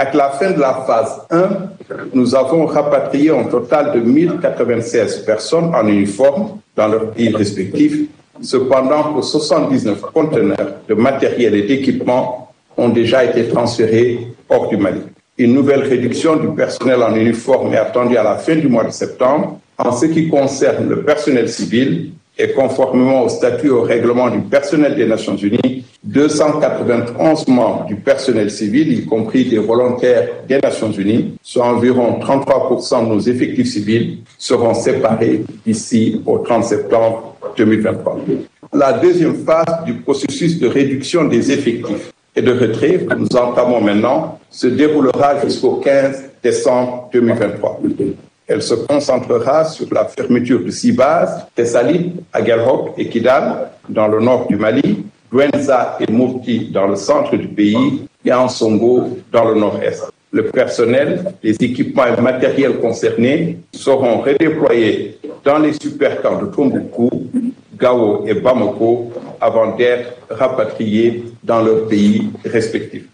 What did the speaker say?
À la fin de la phase 1, nous avons rapatrié un total de 1096 personnes en uniforme dans leurs pays respectifs. Cependant, pour 79 conteneurs de matériel et d'équipement ont déjà été transférés hors du Mali. Une nouvelle réduction du personnel en uniforme est attendue à la fin du mois de septembre. En ce qui concerne le personnel civil, et conformément au statut et au règlement du personnel des Nations Unies, 291 membres du personnel civil, y compris des volontaires des Nations Unies, soit environ 33% de nos effectifs civils, seront séparés d'ici au 30 septembre 2023. La deuxième phase du processus de réduction des effectifs et de retrait que nous entamons maintenant se déroulera jusqu'au 15 décembre 2023. Elle se concentrera sur la fermeture de six bases, Thessalie, Aguelhok et Kidal, dans le nord du Mali, Douenza et Murti dans le centre du pays et Ansongo dans le nord-est. Le personnel, les équipements et matériels concernés seront redéployés dans les supercamps de Tombouctou, Gao et Bamako avant d'être rapatriés dans leurs pays respectifs.